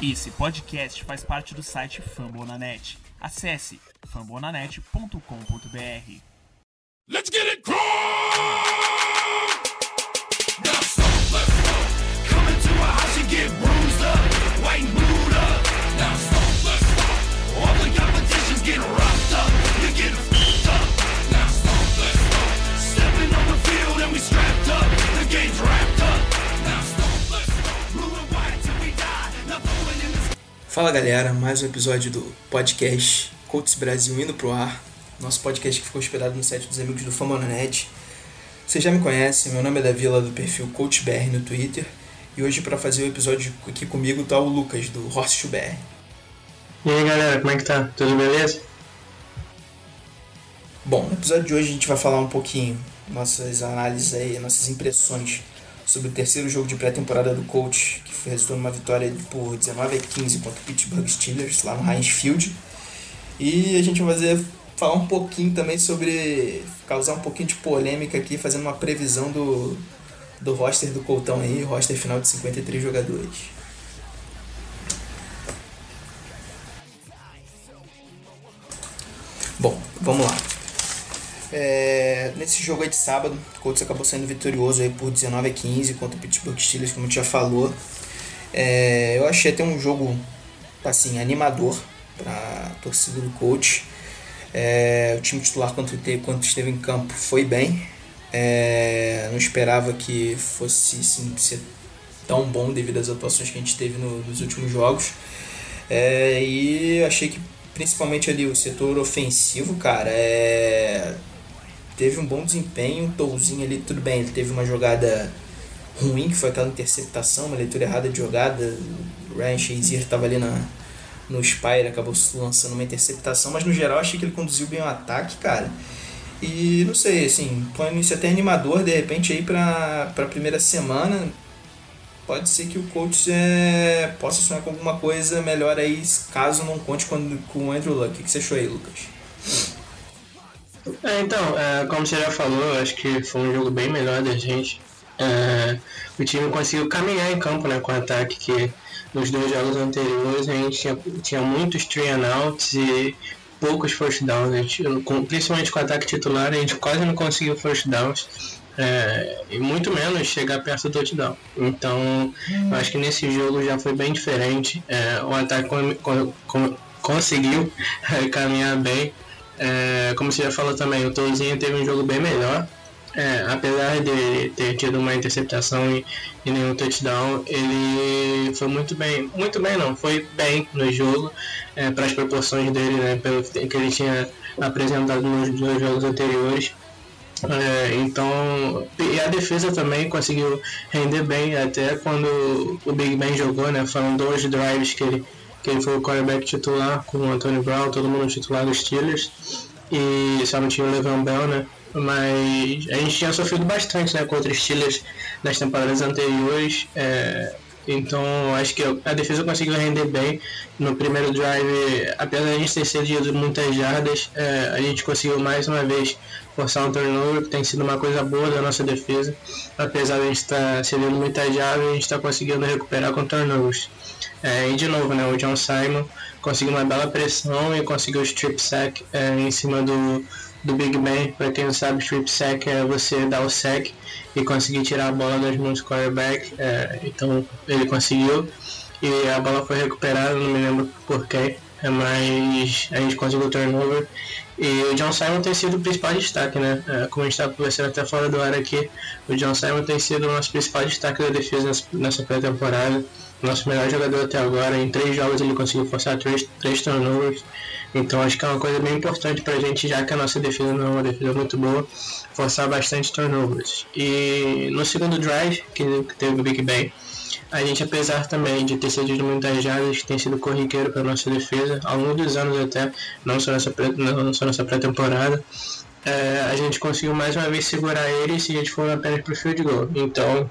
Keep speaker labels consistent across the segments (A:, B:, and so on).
A: Esse podcast faz parte do site Fambonanet. Acesse fambonanet.com.br.
B: Let's get it! Now stop, let's go. Come into a house and get bruised up, white and
C: Fala galera, mais um episódio do podcast Coaches Brasil indo pro ar. Nosso podcast que ficou hospedado no site dos amigos do Famonanet. Vocês já me conhecem, meu nome é Davi lá do perfil CoachBR no Twitter. E hoje para fazer o episódio aqui comigo tá o Lucas do Horse BR.
D: E aí galera, como é que tá? Tudo beleza?
C: Bom, no episódio de hoje a gente vai falar um pouquinho nossas análises aí, nossas impressões sobre o terceiro jogo de pré-temporada do coach, que resultou numa vitória por 19 a 15 contra o Pittsburgh Steelers lá no Heinz Field. E a gente vai fazer, falar um pouquinho também sobre causar um pouquinho de polêmica aqui, fazendo uma previsão do, do roster do Coltão aí, roster final de 53 jogadores. Bom, vamos lá. É, nesse jogo aí de sábado, o Colts acabou sendo vitorioso aí por 19 a 15 contra o Pittsburgh Steelers, como a gente já falou. É, eu achei até um jogo assim animador para a torcida do Colts. É, o time titular quando, te- quando esteve em campo foi bem. É, não esperava que fosse assim, ser tão bom devido às atuações que a gente teve no- nos últimos jogos. É, e achei que principalmente ali o setor ofensivo, cara, é, teve um bom desempenho, um touzinho ali, tudo bem, ele teve uma jogada ruim, que foi aquela interceptação, uma leitura errada de jogada, o Ryan Shazier estava ali na, no Spire, acabou lançando uma interceptação, mas no geral achei que ele conduziu bem o ataque, cara. E não sei, assim, põe início até animador, de repente aí pra, pra primeira semana, pode ser que o coach é, possa sonhar com alguma coisa melhor aí, caso não conte com, com o Andrew Luck. O que você achou aí, Lucas?
D: É, então, é, como você já falou, acho que foi um jogo bem melhor da gente. É, o time conseguiu caminhar em campo né, com o ataque que nos dois jogos anteriores a gente tinha, tinha muitos three and outs e poucos first downs. A gente, com- principalmente com o ataque titular, a gente quase não conseguiu first downs. é, e muito menos chegar perto do touchdown. Então, eu acho que nesse jogo já foi bem diferente. É, o ataque con- con- conseguiu caminhar bem. É, como você já falou também, o Touzinho teve um jogo bem melhor. É, apesar de ter tido uma interceptação e, e nenhum touchdown, ele foi muito bem, muito bem não, foi bem no jogo, para as proporções dele, né, pelo que ele tinha apresentado nos dois jogos anteriores. É, então, e a defesa também conseguiu render bem, até quando o Big Ben jogou, né? Foram dois drives que ele, que ele foi o quarterback titular com o Anthony Brown, todo mundo titular dos Steelers, e só não tinha o Levan Bell, né? Mas a gente tinha sofrido bastante né, contra Steelers nas temporadas anteriores. é, então acho que a defesa conseguiu render bem. No primeiro drive, apesar de a gente ter cedido muitas jardas, é, a gente conseguiu mais uma vez forçar um turnover, que tem sido uma coisa boa da nossa defesa. Apesar de a gente estar cedendo muitas jardas, a gente está conseguindo recuperar com turnovers. É, e de novo, né, o John Simon conseguiu uma bela pressão e conseguiu o strip sack é, em cima do, do Big Ben. Para quem não sabe, strip sack é você dar o sack e conseguir tirar a bola das mãos do quarterback. É, então ele conseguiu e a bola foi recuperada, não me lembro por quem, é, mas a gente conseguiu o turnover. E o John Simon tem sido o principal destaque, né? É, como a gente estava conversando até fora do ar aqui, o John Simon tem sido o nosso principal destaque da defesa nessa pré-temporada. Nosso melhor jogador até agora. Em três jogos ele conseguiu forçar três, três turnovers. Então acho que é uma coisa bem importante pra gente, já que a nossa defesa não é uma defesa muito boa, forçar bastante turnovers. E no segundo drive, que teve o Big Ben, a gente, apesar também de ter cedido muitas jardas, que tem sido corriqueiro para nossa defesa, ao longo dos anos até, não só nessa, pré- não só nessa pré-temporada, é, a gente conseguiu mais uma vez segurar eles e eles foram apenas para o field goal. Então,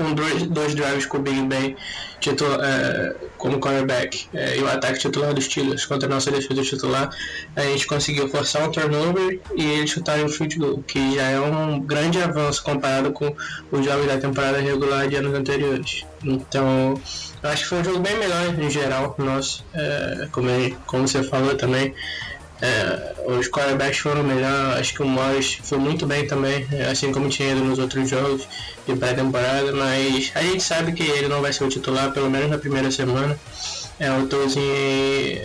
D: com dois, dois drives com o Big Ben titular, é, como cornerback é, e o ataque titular dos Steelers contra a nossa defesa titular, a gente conseguiu forçar um turnover e eles chutaram um field goal, que já é um grande avanço comparado com os jogos da temporada regular de anos anteriores. Então, acho que foi um jogo bem melhor em geral, nosso, é, como, como você falou também. É, os quarterbacks foram melhor, acho que o Morris foi muito bem também, assim como tinha ido nos outros jogos de pré-temporada, mas a gente sabe que ele não vai ser o titular, pelo menos na primeira semana. É o Tozinho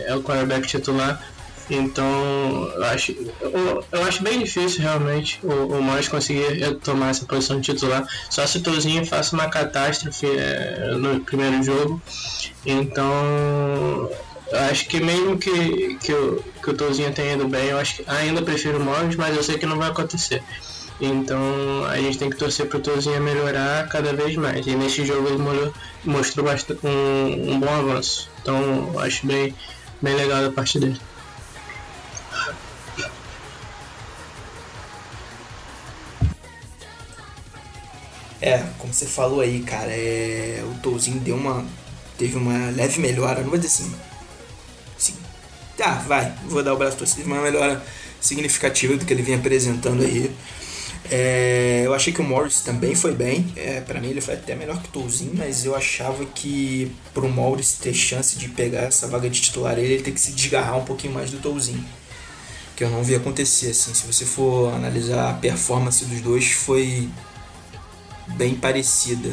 D: é o quarterback titular, então eu acho, eu, eu acho bem difícil realmente o, o Morris conseguir tomar essa posição de titular, só se o Tozinho faça uma catástrofe é, no primeiro jogo. Então eu acho que mesmo que, que, o, que o Tozinho tenha ido bem, eu acho que ainda prefiro o Morris, mas eu sei que não vai acontecer. Então a gente tem que torcer para o Tozinho melhorar cada vez mais. E nesse jogo ele mostrou bastante, um, um bom avanço. Então eu acho bem, bem legal da parte dele.
C: É, como você falou aí, cara, é, o Touzinho deu uma. teve uma leve melhora, não vou dizer assim, Tá, vai, vou dar o braço torcido, uma melhora significativa do que ele vinha apresentando aí. É, eu achei que o Morris também foi bem. É, para mim ele foi até melhor que o Touzinho, mas eu achava que pro Morris ter chance de pegar essa vaga de titular ele, ele tem que se desgarrar um pouquinho mais do Touzinho. Que eu não vi acontecer assim. Se você for analisar a performance dos dois, foi bem parecida.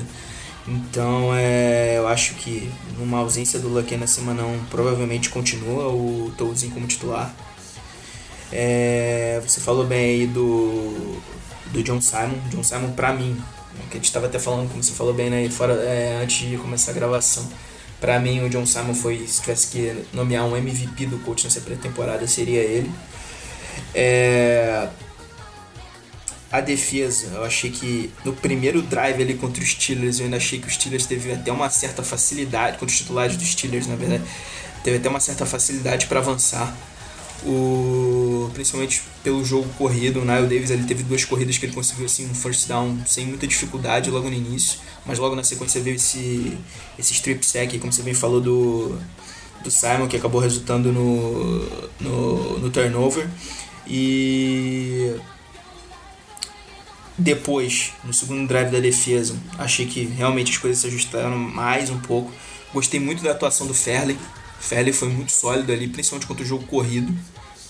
C: Então é, eu acho que numa ausência do Lucky na semana 1 provavelmente continua o Touzinho como titular. É, você falou bem aí do, do John Simon. John Simon pra mim, que a gente estava até falando, como você falou bem né, fora, é, antes de começar a gravação. Pra mim o John Simon foi, se tivesse que nomear um MVP do coach nessa pré-temporada, seria ele. É, a defesa, eu achei que no primeiro drive ali contra os Steelers, eu ainda achei que os Steelers teve até uma certa facilidade, contra os titulares dos Steelers, na verdade, teve até uma certa facilidade para avançar. O, principalmente pelo jogo corrido, o Nile Davis ele teve duas corridas que ele conseguiu assim um first down sem muita dificuldade logo no início, mas logo na sequência veio esse, esse strip sack, como você bem falou do, do Simon, que acabou resultando no, no, no turnover. E depois, no segundo drive da defesa, achei que realmente as coisas se ajustaram mais um pouco. Gostei muito da atuação do Ferley. Ferley foi muito sólido ali, principalmente contra o jogo corrido.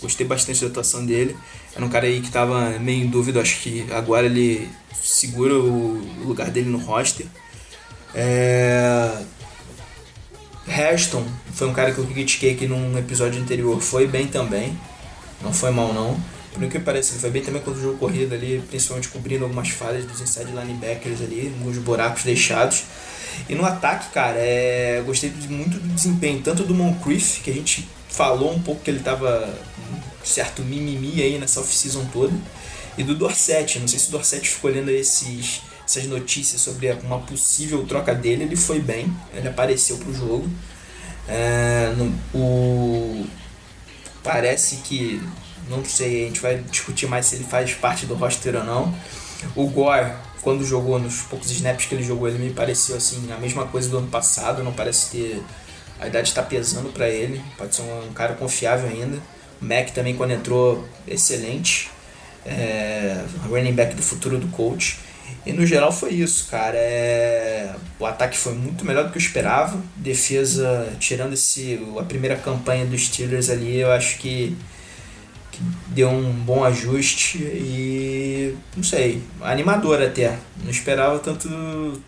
C: Gostei bastante da atuação dele. Era um cara aí que estava meio em dúvida, acho que agora ele segura o lugar dele no roster. É... Heston foi um cara que eu critiquei aqui num episódio anterior, foi bem também. Não foi mal não. Por que parece, ele foi bem também contra o jogo corrido ali, principalmente cobrindo algumas falhas dos inside linebackers ali, alguns buracos deixados. E no ataque, cara, é... gostei muito do desempenho, tanto do Moncrief, que a gente falou um pouco que ele tava certo mimimi aí nessa off-season toda, e do Dorset. Não sei se o Dorset ficou olhando esses, essas notícias sobre uma possível troca dele, ele foi bem, ele apareceu pro jogo. É, no, o, parece que não sei, a gente vai discutir mais se ele faz parte do roster ou não. O Gore, quando jogou, nos poucos snaps que ele jogou, ele me pareceu assim, a mesma coisa do ano passado, não parece ter. A idade está pesando para ele, pode ser um, cara confiável ainda. O Mac também, quando entrou, excelente. É, running back do futuro do coach. E no geral foi isso, cara. É... O ataque foi muito melhor do que eu esperava. Defesa, tirando esse, a primeira campanha dos Steelers ali, eu acho que que deu um bom ajuste e não sei, animador até. Não esperava tanto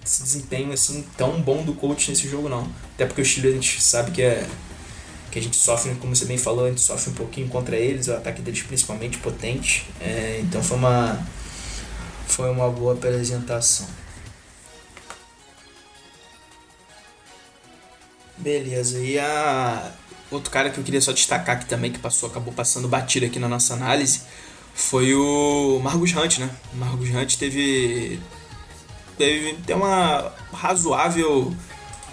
C: esse desempenho assim tão bom do coach nesse jogo não. Até porque o Chile a gente sabe que é que a gente sofre, como você bem falou, a gente sofre um pouquinho contra eles, o ataque deles principalmente potente. É, então foi uma foi uma boa apresentação. Beleza, e a Outro cara que eu queria só destacar aqui também, que passou, acabou passando batido aqui na nossa análise, foi o Margus Hunt, né? O Margus Hunt teve, teve, teve uma razoável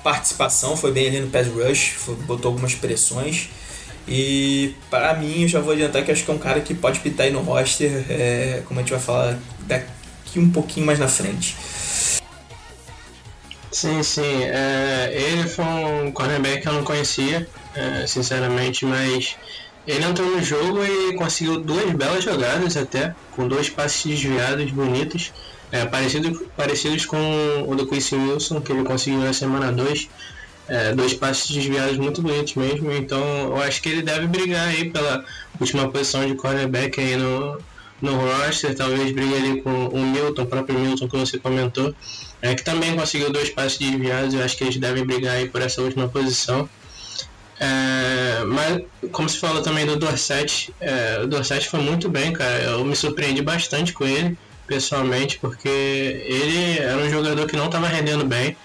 C: participação, foi bem ali no pass rush, foi, botou algumas pressões. E para mim, eu já vou adiantar que acho que é um cara que pode pitar aí no roster, é, como a gente vai falar daqui um pouquinho mais na frente.
D: Sim, sim. É, ele foi um cornerback que eu não conhecia, é, sinceramente, mas ele entrou no jogo e conseguiu duas belas jogadas até, com dois passes desviados bonitos, é, parecidos, parecidos com o do Quincy Wilson, que ele conseguiu na semana 2. É, dois passes desviados muito bonitos mesmo, então eu acho que ele deve brigar aí pela última posição de cornerback aí no, no roster, talvez brigue ali com o Milton, o próprio Milton que você comentou, é, que também conseguiu dois passes desviados, eu acho que eles devem brigar aí por essa última posição. É, mas, como se falou também do Dorset, é, o Dorset foi muito bem, cara. Eu me surpreendi bastante com ele, pessoalmente, porque ele era um jogador que não estava rendendo bem,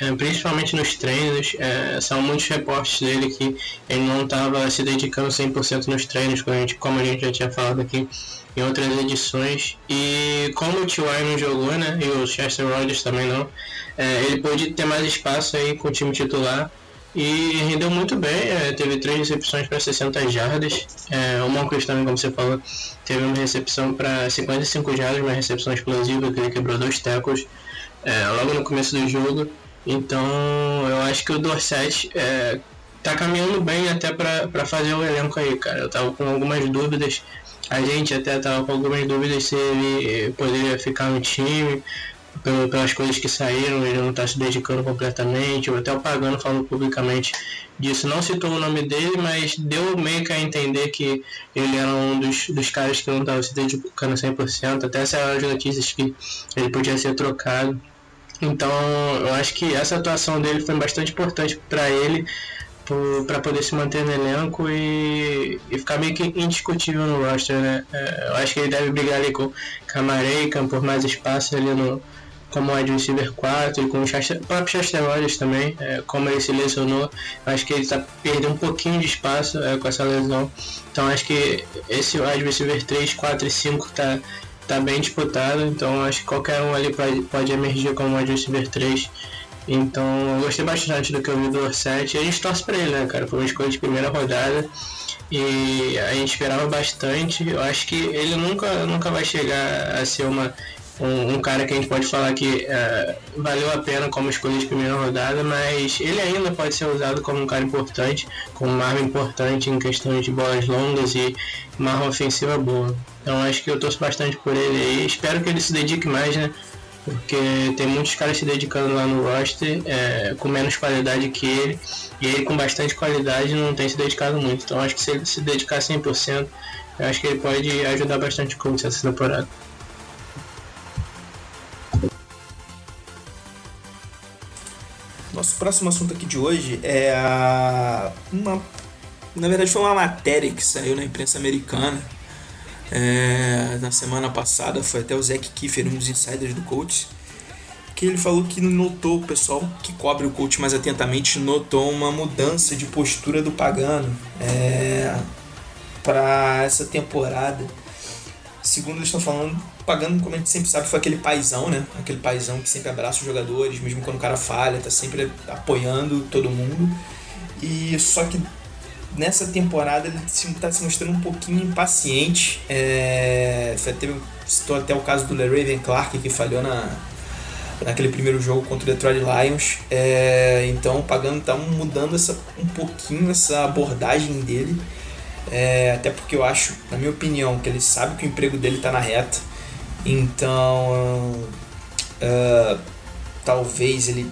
D: é, principalmente nos treinos. É, são muitos reportes dele que ele não estava se dedicando 100% nos treinos, como a, gente, como a gente já tinha falado aqui em outras edições. E como o T.Y. não jogou, né, e o Chester Rogers também não, é, ele pôde ter mais espaço aí com o time titular e rendeu muito bem, é, teve três recepções para 60 jardas. É, o Moncrief também, como você falou, teve uma recepção para 55 jardas, uma recepção explosiva, que ele quebrou dois tackles é, logo no começo do jogo. Então eu acho que o Dorset é, tá caminhando bem até para fazer o elenco aí, cara. Eu tava com algumas dúvidas, a gente até tava com algumas dúvidas se ele poderia ficar no time, pelas coisas que saíram, ele não está se dedicando completamente, ou até o Pagano falou publicamente disso, não citou o nome dele, mas deu meio que a entender que ele era um dos, dos caras que não estava se dedicando 100%, até saiu as notícias que ele podia ser trocado. Então, eu acho que essa atuação dele foi bastante importante para ele, para poder se manter no elenco e, e, ficar meio que indiscutível no roster, né? É, eu acho que ele deve brigar ali com Camareican por mais espaço ali no, como wide receiver 4 e com o, Chester, o próprio Chester Rogers também, é, como ele se lesionou, acho que ele está perdendo um pouquinho de espaço é, com essa lesão. Então acho que esse wide receiver 3, 4 e 5 está tá bem disputado, então acho que qualquer um ali pode, pode emergir como wide receiver 3. Então eu gostei bastante do que eu vi do Orset e a gente torce para ele, né, cara? Foi uma escolha de primeira rodada e a gente esperava bastante. Eu acho que ele nunca, nunca vai chegar a ser uma um, um, cara que a gente pode falar que é, valeu a pena como escolha de primeira rodada, mas ele ainda pode ser usado como um cara importante, como uma arma importante em questões de bolas longas e uma arma ofensiva boa. Então acho que eu torço bastante por ele e espero que ele se dedique mais, né? Porque tem muitos caras se dedicando lá no roster é, com menos qualidade que ele, e ele com bastante qualidade não tem se dedicado muito. Então acho que se ele se dedicar 100%, eu acho que ele pode ajudar bastante o Colts essa temporada.
C: Nosso próximo assunto aqui de hoje é a, uma. Na verdade, foi uma matéria que saiu na imprensa americana é, na semana passada. Foi até o Zac Kiefer, um dos insiders do coach, que ele falou que notou, o pessoal que cobre o coach mais atentamente notou uma mudança de postura do Pagano é, para essa temporada. Segundo eles estão falando, pagando, como a gente sempre sabe, foi aquele paizão, né? Aquele paizão que sempre abraça os jogadores, mesmo quando o cara falha, tá sempre apoiando todo mundo. E só que nessa temporada ele está se mostrando um pouquinho impaciente. É, teve, citou até o caso do LeRaven Clark que falhou na, naquele primeiro jogo contra o Detroit Lions. É, então o Pagano tá mudando essa, um pouquinho essa abordagem dele. É, até porque eu acho, na minha opinião, que ele sabe que o emprego dele está na reta. Então, uh, talvez ele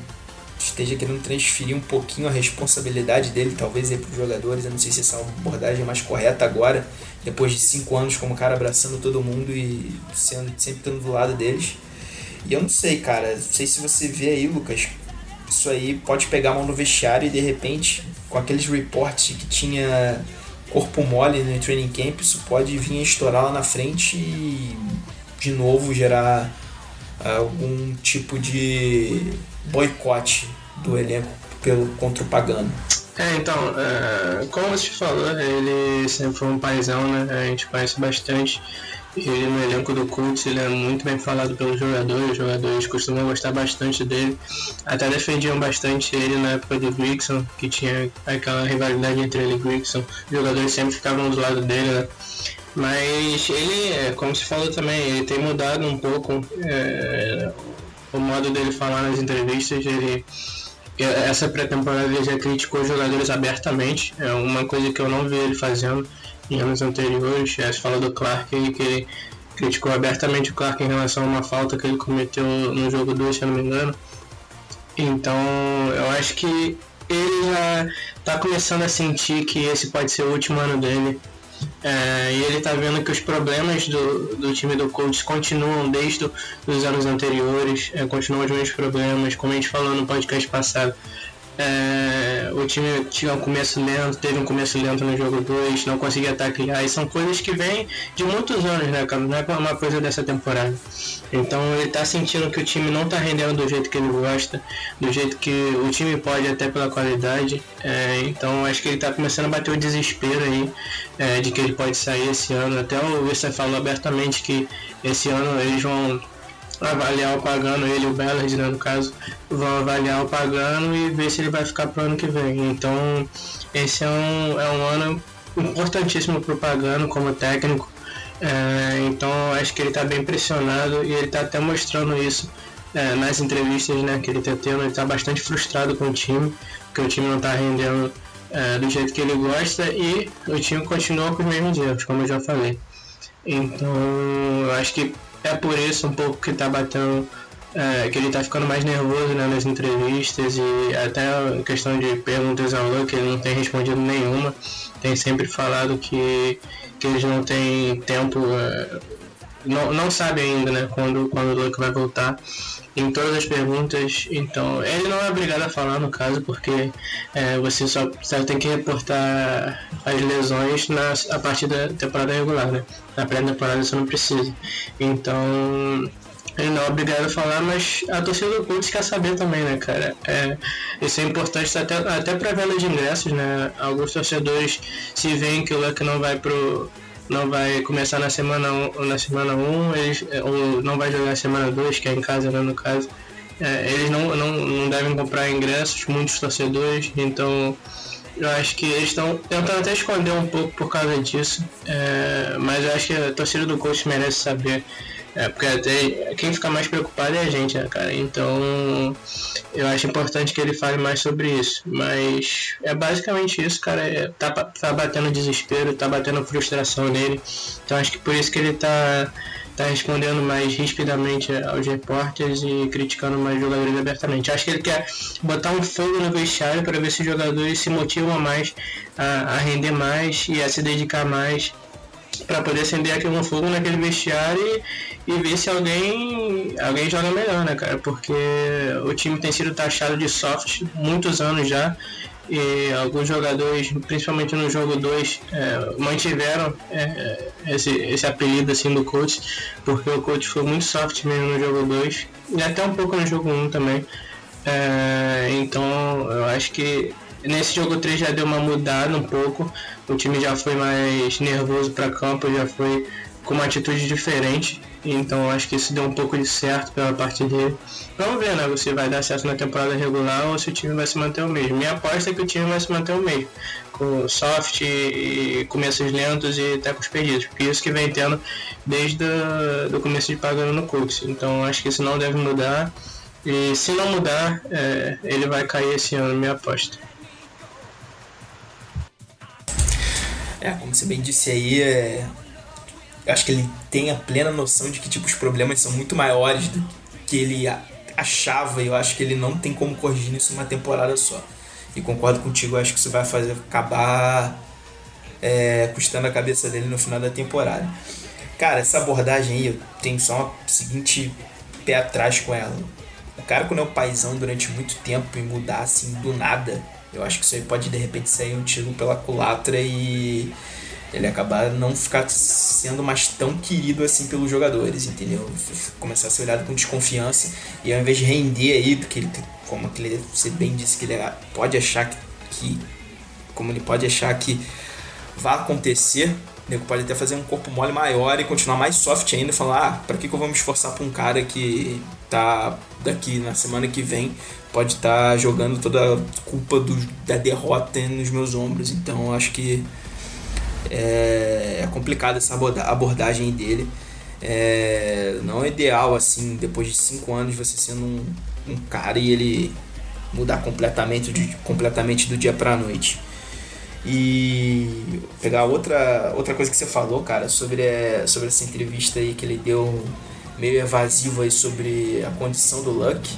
C: esteja querendo transferir um pouquinho a responsabilidade dele, talvez para os jogadores. Eu não sei se essa abordagem é mais correta agora, depois de cinco anos como cara abraçando todo mundo e sendo, sempre estando do lado deles. E eu não sei, cara. Não sei se você vê aí, Lucas. Isso aí pode pegar a mão no vestiário e de repente, com aqueles reportes que tinha corpo mole no training camp, isso pode vir a estourar lá na frente e de novo gerar ah, algum tipo de boicote do elenco pelo contra o Pagano.
D: É, então, é, como você falou, ele sempre foi um paizão, né? A gente conhece bastante. Ele no elenco do Colts, ele é muito bem falado pelos jogadores, os jogadores costumam gostar bastante dele. Até defendiam bastante ele na época do Grigson, que tinha aquela rivalidade entre ele e Grigson. Os jogadores sempre ficavam do lado dele, né? Mas ele, é, como se falou também, ele tem mudado um pouco é, o modo dele falar nas entrevistas, ele essa pré-temporada ele já criticou os jogadores abertamente, é uma coisa que eu não vi ele fazendo em anos anteriores. Se fala do Clark que ele criticou abertamente o Clark em relação a uma falta que ele cometeu no jogo 2, se eu não me engano. Então eu acho que ele já está começando a sentir que esse pode ser o último ano dele. É, e ele está vendo que os problemas do, do time do Colts continuam desde os anos anteriores, é, continuam os mesmos problemas, como a gente falou no podcast passado. É, o time tinha um começo lento, teve um começo lento no jogo 2, não conseguia atacar, e são coisas que vêm de muitos anos, né, cara? Não é uma coisa dessa temporada. Então ele tá sentindo que o time não tá rendendo do jeito que ele gosta, do jeito que o time pode, até pela qualidade. É, então acho que ele tá começando a bater o desespero aí é, de que ele pode sair esse ano. Até o Wilson falou abertamente que esse ano eles vão avaliar o Pagano, ele o Bellard, né, no caso, vão avaliar o Pagano e ver se ele vai ficar pro ano que vem. Então, esse é um, é um ano importantíssimo pro Pagano como técnico. É, então, acho que ele está bem pressionado e ele está até mostrando isso é, nas entrevistas né, que ele está tendo. Ele está bastante frustrado com o time, porque o time não está rendendo é, do jeito que ele gosta e o time continua com os mesmos erros, como eu já falei. Então, eu acho que é por isso um pouco que tá batendo. É, que ele tá ficando mais nervoso né, nas entrevistas e até a questão de perguntas ao Luke ele não tem respondido nenhuma. Tem sempre falado que, que eles não têm tempo, é, não, não sabe ainda né, quando, quando o Luke vai voltar em todas as perguntas. Então, ele não é obrigado a falar no caso, porque é, você só, só, tem que reportar as lesões na, a partir da temporada regular, né? Na pré-temporada você não precisa. Então, ele não é obrigado a falar, mas a torcida do Colts quer saber também, né, cara? É, isso é importante até, até para venda de ingressos, né? Alguns torcedores se veem que o Luck não vai pro não vai começar na semana 1, na semana 1 eles, ou não vai jogar na semana 2, que é em casa, né, no caso. É, eles não, não, não devem comprar ingressos, muitos torcedores, então eu acho que eles estão tentando até esconder um pouco por causa disso, é, mas eu acho que a torcida do coach merece saber é, porque até quem fica mais preocupado é a gente, né, cara? Então eu acho importante que ele fale mais sobre isso. Mas é basicamente isso, cara. É, tá, tá batendo desespero, tá batendo frustração nele. Então acho que por isso que ele tá, tá respondendo mais rispidamente aos repórteres e criticando mais jogadores abertamente. Acho que ele quer botar um fogo no vestiário para ver se os jogadores se motivam mais a, a render mais e a se dedicar mais para poder acender aquele fogo naquele vestiário e, e, ver se alguém alguém joga melhor, né, cara? Porque o time tem sido taxado de soft muitos anos já e alguns jogadores, principalmente no jogo 2, é, mantiveram é, esse, esse apelido assim do coach, porque o coach foi muito soft mesmo no jogo 2 e até um pouco no jogo 1 um também. É, então eu acho que Nesse jogo 3 já deu uma mudada um pouco. O time já foi mais nervoso para campo, já foi com uma atitude diferente. Então acho que isso deu um pouco de certo pela parte dele. Vamos ver, né? Se vai dar certo na temporada regular ou se o time vai se manter o mesmo. Minha aposta é que o time vai se manter o mesmo. Com soft e começos lentos e até com os perdidos. Porque isso que vem tendo desde o começo de pagando no Cooks. Então acho que isso não deve mudar. E se não mudar, é, ele vai cair esse ano, minha aposta.
C: É, como você bem disse aí, é... eu acho que ele tem a plena noção de que tipo, os problemas são muito maiores do que ele achava e eu acho que ele não tem como corrigir isso uma temporada só. E concordo contigo, acho que isso vai fazer acabar é, custando a cabeça dele no final da temporada. Cara, essa abordagem aí, eu tenho só uma seguinte pé atrás com ela. O cara quando é o paizão durante muito tempo e mudar assim do nada eu acho que isso aí pode de repente sair um tiro pela culatra e ele acabar não ficar sendo mais tão querido assim pelos jogadores, entendeu? Começar a ser olhado com desconfiança e ao invés de render aí, porque ele, como ele, você bem disse que ele pode achar que, que como ele pode achar que vai acontecer, ele pode até fazer um corpo mole maior e continuar mais soft ainda, falar, ah, pra que, que eu vou me esforçar pra um cara que tá daqui na semana que vem pode estar tá jogando toda a culpa do, da derrota nos meus ombros. Então acho que é, é essa abordagem dele. É, não é ideal, assim, depois de cinco anos você sendo um, um cara e ele mudar completamente, de, completamente do dia pra noite. E pegar outra, outra coisa que você falou, cara, sobre, é, sobre essa entrevista aí que ele deu meio evasivo aí sobre a condição do Luck.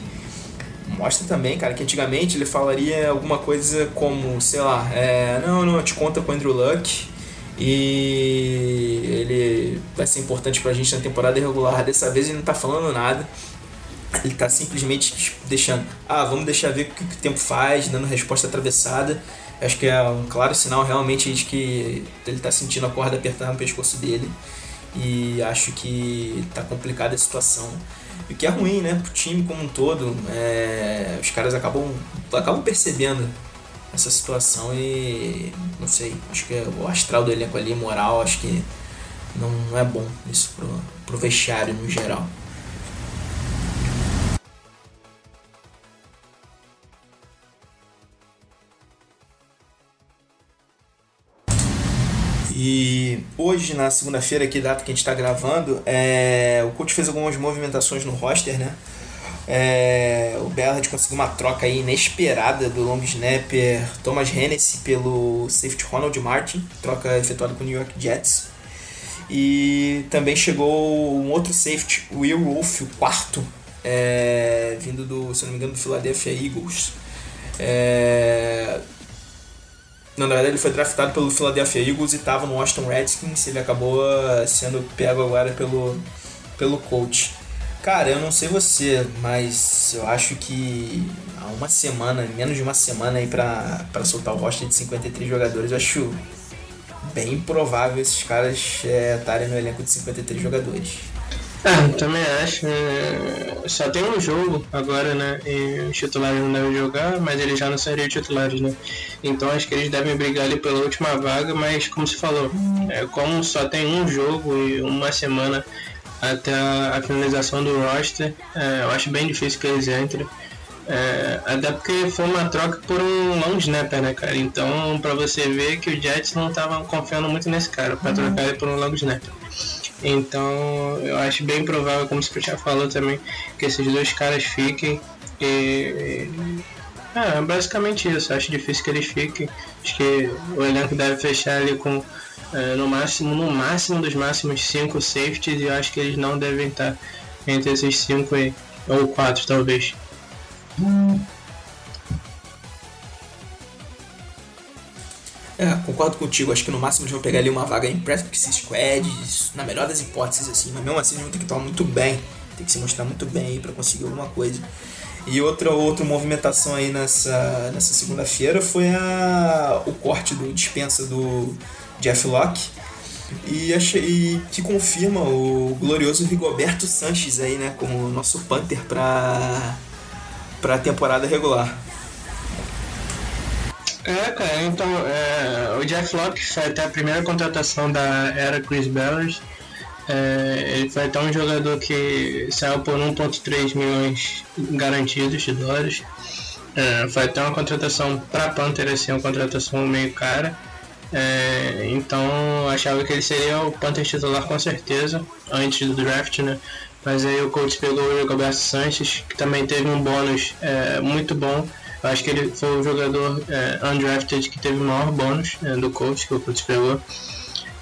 C: Mostra também, cara, que antigamente ele falaria alguma coisa como, sei lá, é, não, não, te conta com o Andrew Luck e ele vai ser importante pra gente na temporada regular. Dessa vez ele não tá falando nada. Ele tá simplesmente deixando, ah, vamos deixar ver o que o tempo faz, dando resposta atravessada. Acho que é um claro sinal realmente de que ele tá sentindo a corda apertar no pescoço dele. E acho que tá complicada a situação. O que é ruim, né, pro time como um todo. É, os caras acabam, acabam percebendo essa situação e não sei, acho que o astral do elenco ali, moral, acho que não é bom isso pro, pro vestiário no geral. Hoje, na segunda-feira, que data que a gente está gravando, é, o coach fez algumas movimentações no roster, né? É, o Bellard conseguiu uma troca inesperada do long snapper Thomas Hennessy pelo safety Ronald Martin, troca efetuada com o New York Jets. E também chegou um outro safety, Will Wolf, o quarto, é, vindo do, se não me engano, do Philadelphia Eagles. É, não, na verdade ele foi draftado pelo Philadelphia Eagles e estava no Washington Redskins. Ele acabou uh, sendo pego agora pelo, pelo coach. Cara, eu não sei você, mas eu acho que há uma semana, menos de uma semana aí pra, pra soltar o roster de 53 jogadores, eu acho bem improvável esses caras estarem é, no elenco de 53 jogadores.
D: Ah, também acho. Né? Só tem um jogo agora, né? E os titulares não devem jogar, mas eles já não seriam titulares, né? Então acho que eles devem brigar ali pela última vaga, mas como se falou, é, como só tem um jogo e uma semana até a, finalização do roster, é, eu acho bem difícil que eles entrem. É, até porque foi uma troca por um long snapper, né, cara? Então, pra você ver que o Jets não tava confiando muito nesse cara, pra trocar ele por um long snapper. Então eu acho bem provável, como você já falou também, que esses dois caras fiquem. E, é basicamente isso. Acho difícil que eles fiquem. Acho que o elenco deve fechar ali com é, no máximo, no máximo dos máximos cinco safeties e eu acho que eles não devem estar entre esses cinco e, ou quatro talvez. Hum.
C: É, concordo contigo. Acho que no máximo eles vão pegar ali uma vaga em Practice Squad, na melhor das hipóteses, assim. Mas mesmo assim eles vão ter que tomar muito bem. Tem que se mostrar muito bem aí pra conseguir alguma coisa. E outra, outra movimentação aí nessa, nessa segunda-feira foi a, o corte do dispensa do Jeff Locke. E, achei, que confirma o glorioso Rigoberto Sanches aí, né? Como nosso Panther pra, pra temporada regular.
D: É, cara, então é, o Jeff Locke foi até a primeira contratação da era Chris Bellers. É, ele foi até um jogador que saiu por 1,3 milhões garantidos de dólares. É, foi até uma contratação para Panther, assim, uma contratação meio cara. É, então achava que ele seria o Panther titular com certeza, antes do draft, né? Mas aí o coach pegou o Roberto Sanches, que também teve um bônus é, muito bom eu acho que ele foi o jogador é, undrafted que teve o maior bônus é, do coach que o coach pegou.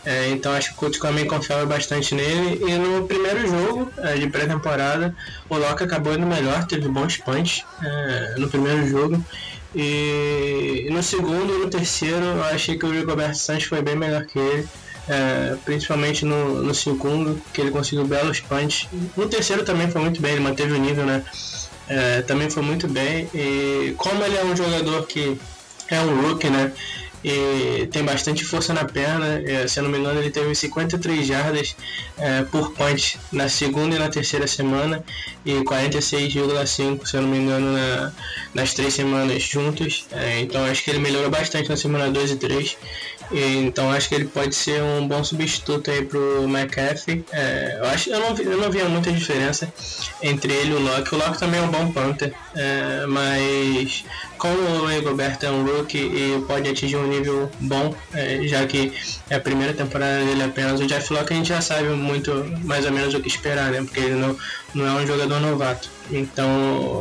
D: É, então acho que o coach também confiava bastante nele. E no primeiro jogo é, de pré-temporada, o Locke acabou indo melhor, teve bons punch é, no primeiro jogo. E, no segundo e no terceiro, eu achei que o Rigoberto Santos foi bem melhor que ele. É, principalmente no, no segundo, que ele conseguiu belos punch. No terceiro também foi muito bem, ele manteve o nível, né? É, também foi muito bem. E como ele é um jogador que é um rookie, né? E tem bastante força na perna, é, se eu não me engano, ele teve 53 jardas é, por punch na segunda e na terceira semana e 46,5, se eu não me engano, na, nas três semanas juntos. É, então acho que ele melhorou bastante na semana 2 e 3 então acho que ele pode ser um bom substituto aí pro McAfee. É, eu, acho, eu, não, eu não via muita diferença entre ele e o Locke. O Locke também é um bom punter, é, mas como o Egoberto é um rookie e pode atingir um nível bom, é, já que é a primeira temporada dele apenas. O Jeff Locke a gente já sabe muito mais ou menos o que esperar, né? Porque ele não, não é um jogador novato. Então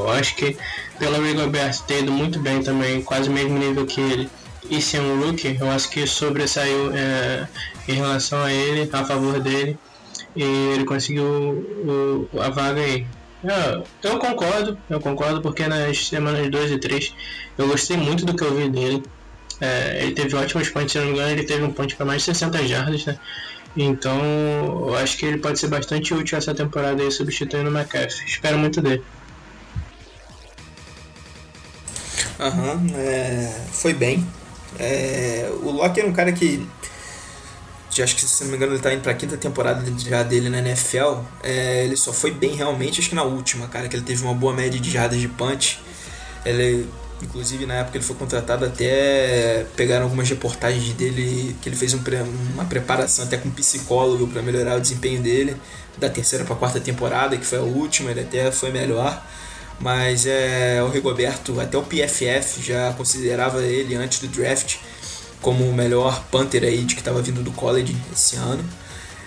D: eu acho que pelo Rigobert ter ido muito bem também, quase o mesmo nível que ele, e ser um rookie, eu acho que sobressaiu é, em relação a ele, a favor dele, e ele conseguiu o, a vaga aí. Eu, eu concordo, eu concordo porque nas semanas 2 e 3 eu gostei muito do que eu vi dele. É, ele teve ótimos pontos, se não me engano, ele teve um ponto para mais de 60 jardas, né? Então eu acho que ele pode ser bastante útil essa temporada aí substituindo o McAfee. Espero muito dele.
C: Aham, uhum, é, foi bem. É, o Locke era um cara que acho que se não me engano ele tá indo pra quinta temporada já dele na NFL. É, ele só foi bem realmente, acho que na última, cara, que ele teve uma boa média de jardas de punch. Ele, inclusive na época ele foi contratado até pegaram algumas reportagens dele que ele fez um, uma preparação até com um psicólogo para melhorar o desempenho dele da terceira para quarta temporada, que foi a última, ele até foi melhor. Mas é, o Rigoberto, até o PFF já considerava ele antes do draft como o melhor punter aí de que estava vindo do college esse ano.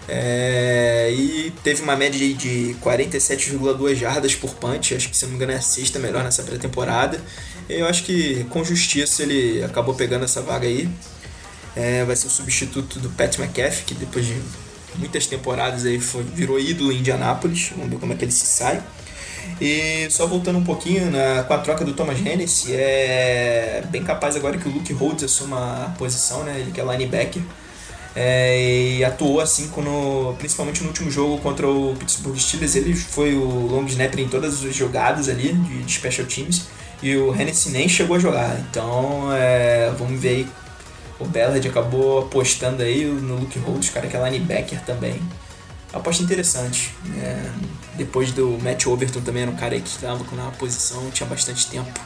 C: É, e teve uma média de 47,2 jardas por punch, acho que se não me engano é a sexta melhor nessa pré-temporada. Eu acho que com justiça ele acabou pegando essa vaga aí. É, vai ser o substituto do Pat McAfee, que depois de muitas temporadas aí foi, virou ídolo em Indianápolis. Vamos ver como é que ele se sai. E só voltando um pouquinho na, com a troca do Thomas Hennessy, é bem capaz agora que o Luke Holtz assuma a posição, né? Ele que é linebacker. É, e atuou assim quando, principalmente no último jogo contra o Pittsburgh Steelers, ele foi o long snapper em todas as jogadas ali de, de special teams e o Hennessy nem chegou a jogar. Então é, vamos ver aí. O Ballard acabou apostando aí no Luke Holtz, cara que é linebacker também aposta interessante. É, depois do Matt Overton também era um cara que estava na posição, tinha bastante tempo.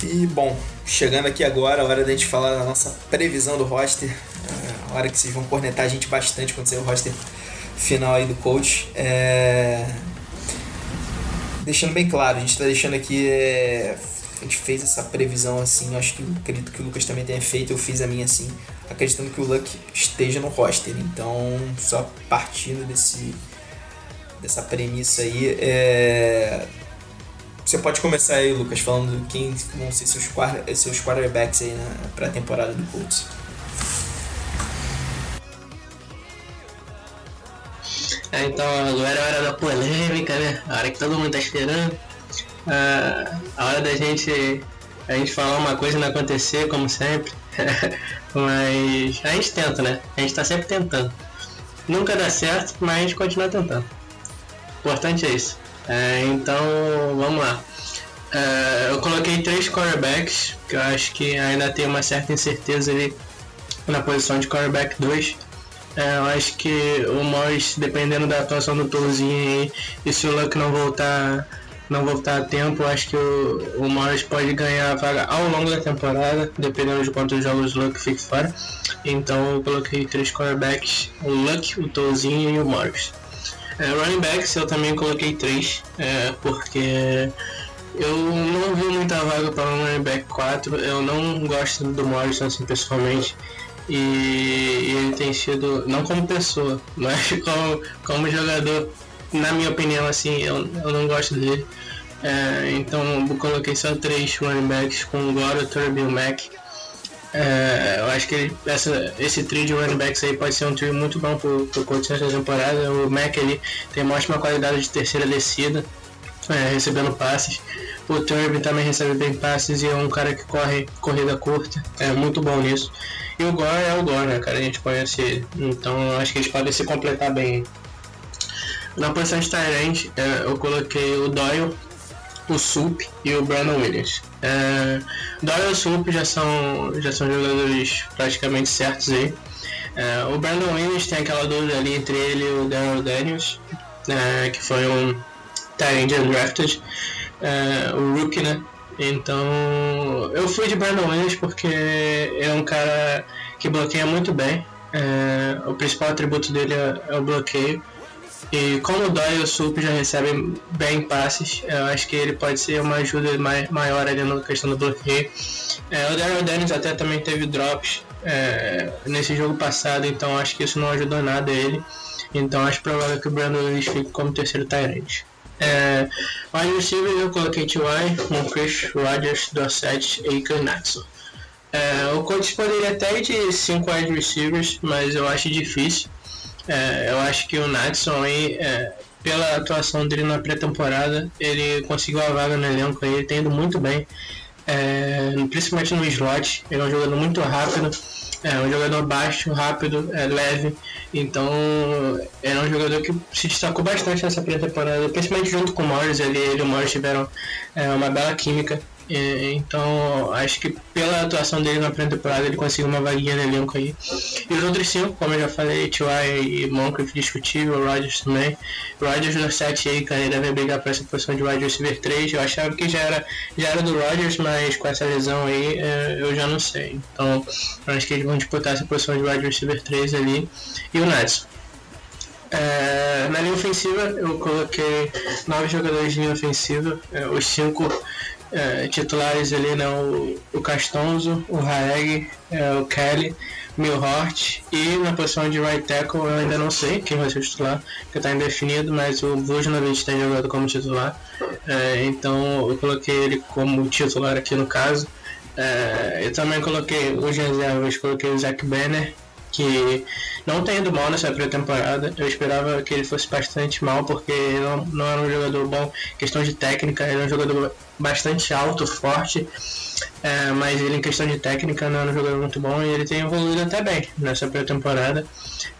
C: E bom, chegando aqui agora, a hora da gente falar da nossa previsão do roster. É, a hora que vocês vão cornetar a gente bastante quando sair o roster final aí do coach. É... Deixando bem claro, a gente está deixando aqui é, a gente fez essa previsão assim, acho que acredito que o Lucas também tenha feito, eu fiz a minha assim, acreditando que o Luck esteja no roster. Então, só partindo desse dessa premissa aí, é... você pode começar aí, Lucas, falando quem vão ser seus, seus quarterbacks aí na pré-temporada do Colts.
D: É, então agora é a hora da polêmica, né? A hora que todo mundo tá esperando a, a hora da gente a gente falar uma coisa e não acontecer, como sempre. mas a gente tenta, né? A gente tá sempre tentando. Nunca dá certo, mas a gente continua tentando. O importante é isso. É, então, vamos lá. É, eu coloquei três quarterbacks, que eu acho que ainda tem uma certa incerteza ali na posição de quarterback 2. É, eu acho que o Morris, dependendo da atuação do Torzinho e se o Luck não voltar não voltar a tempo, acho que o, o Morris pode ganhar a vaga ao longo da temporada, dependendo de quantos jogos o Luck fique fora. Então eu coloquei três quarterbacks, o Luck, o Tozinho e o Morris. É, running backs eu também coloquei três, é, porque eu não vi muita vaga para um running back 4, eu não gosto do Morris assim pessoalmente. E ele tem sido, não como pessoa, mas como, como jogador, na minha opinião, assim, eu, eu não gosto dele. É, então eu coloquei só três running backs com o Goro, Turby e o Mac. É, eu acho que essa, esse trio de running backs aí pode ser um trio muito bom pro, pro Colts nessa temporada. O Mac ele tem uma ótima qualidade de terceira descida, é, recebendo passes. O Turby também recebe bem passes e é um cara que corre corrida curta, é muito bom nisso. E o Gore é o Gore, né, cara? A gente conhece ele. Então eu acho que eles podem se completar bem. Na posição de Tyrant, é, eu coloquei o Doyle, o Sup e o Brandon Williams. É, Doyle e o Sup já são, já são jogadores praticamente certos aí. É, o Brandon Williams tem aquela dúvida ali entre ele e o Daryl Daniels, é, que foi um Tyrant undrafted, é, o rookie, né? Então eu fui de Brandon Williams porque é um cara que bloqueia muito bem. É, o principal atributo dele é, é o bloqueio. E como o Dói e o Sup já recebem bem passes, eu acho que ele pode ser uma ajuda mai- maior ali na questão do bloqueio. É, o Daryl Dennis até também teve drops é, nesse jogo passado, então acho que isso não ajudou nada ele. Então acho provável que o Brandon Lewis fique como terceiro Tyrant. É, wide receiver eu coloquei T.Y., Moncrief, Rodgers, Dorset e Natson. É, o Colts poderia até ir de 5 wide receivers, mas eu acho difícil. É, eu acho que o Natson aí, é, pela atuação dele na pré-temporada, ele conseguiu a vaga no elenco aí, ele tá indo muito bem. É, principalmente no slot, ele é um jogador muito rápido, é um jogador baixo, rápido, é, leve, então era um jogador que se destacou bastante nessa pré-temporada, principalmente junto com o Morris, ele, ele e o Morris tiveram é, uma bela química, e, então acho que pela atuação dele na pré-temporada ele conseguiu uma vaguinha no elenco aí. E os outros cinco, como eu já falei, T.Y. e Moncrief discutível, Rodgers também. Rodgers no 7 aí, cara, ele deve brigar para essa posição de wide receiver 3. Eu achava que já era, já era do Rodgers, mas com essa lesão aí é, eu já não sei. Então acho que eles vão disputar essa posição de wide receiver 3 ali. E o Natson. É, na linha ofensiva eu coloquei nove jogadores de linha ofensiva, é, os cinco é, titulares ali, né? O, o Castonzo, o Raeg, é, o Kelly, Milhort e na posição de right tackle eu ainda não sei quem vai ser o titular, que está indefinido, mas o Vujnovic tem jogado como titular, é, então eu coloquei ele como titular aqui no caso. É, eu também coloquei os reservas, coloquei o Zach Banner, que não tem ido mal nessa pré-temporada. Eu esperava que ele fosse bastante mal, porque não, não era um jogador bom questão de técnica, ele é um jogador bastante alto, forte, é, mas ele em questão de técnica não era um jogador muito bom e ele tem evoluído até bem nessa pré-temporada.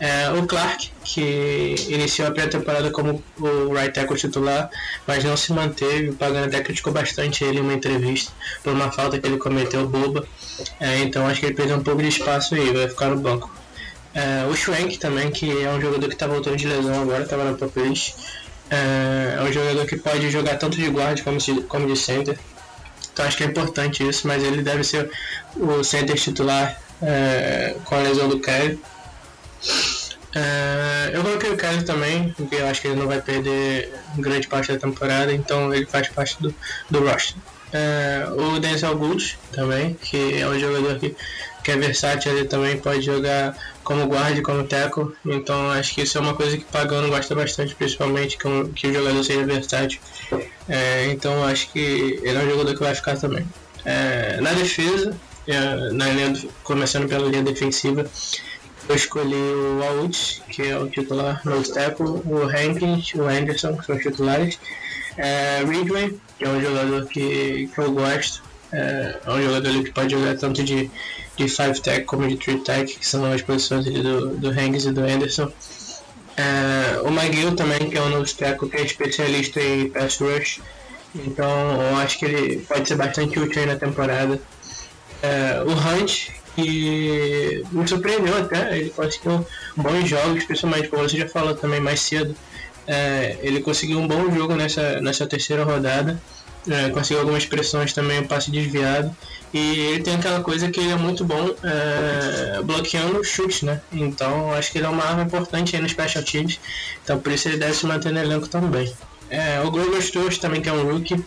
D: É, o Clark, que iniciou a pré-temporada como o right tackle titular, mas não se manteve, o Pagano até criticou bastante ele em uma entrevista por uma falta que ele cometeu boba, é, então acho que ele perdeu um pouco de espaço aí, vai ficar no banco. É, o Schwenk também, que é um jogador que está voltando de lesão agora, estava na list. É, é um jogador que pode jogar tanto de guarda como de, como de center. Então acho que é importante isso, mas ele deve ser o center titular é, com a lesão do Kelly. É, eu coloquei o Kelly também, porque eu acho que ele não vai perder grande parte da temporada, então ele faz parte do, do roster. É, o Denzel Gould também, que é um jogador que, que é versátil, ele também pode jogar como guarda, como tackle, então acho que isso é uma coisa que Pagano gosta bastante, principalmente que, um, que o jogador seja versátil. É, então acho que ele é um jogador que vai ficar também. É, na defesa, é, na linha, começando pela linha defensiva, eu escolhi o Ault, que é o titular no tackle, o Hankins, o Anderson, que são os titulares, é, que é um jogador que, que eu gosto, é, é um jogador que pode jogar tanto de, de 5 tech como de 3 tech, que são as posições do, do Hankins e do Anderson. É, o McGill também, que é um novo tackle, que é especialista em pass rush, então eu acho que ele pode ser bastante útil na temporada. É, o Hunt, que me surpreendeu até, ele conseguiu bons jogos, principalmente como você já falou também mais cedo. É, ele conseguiu um bom jogo nessa, nessa terceira rodada, é, conseguiu algumas pressões também, um passe desviado. E ele tem aquela coisa que ele é muito bom é, bloqueando chutes, né? Então acho que ele é uma arma importante aí no Special Teams. Então por isso ele deve se manter no elenco também. É, o Grover Stokes também que é um rookie,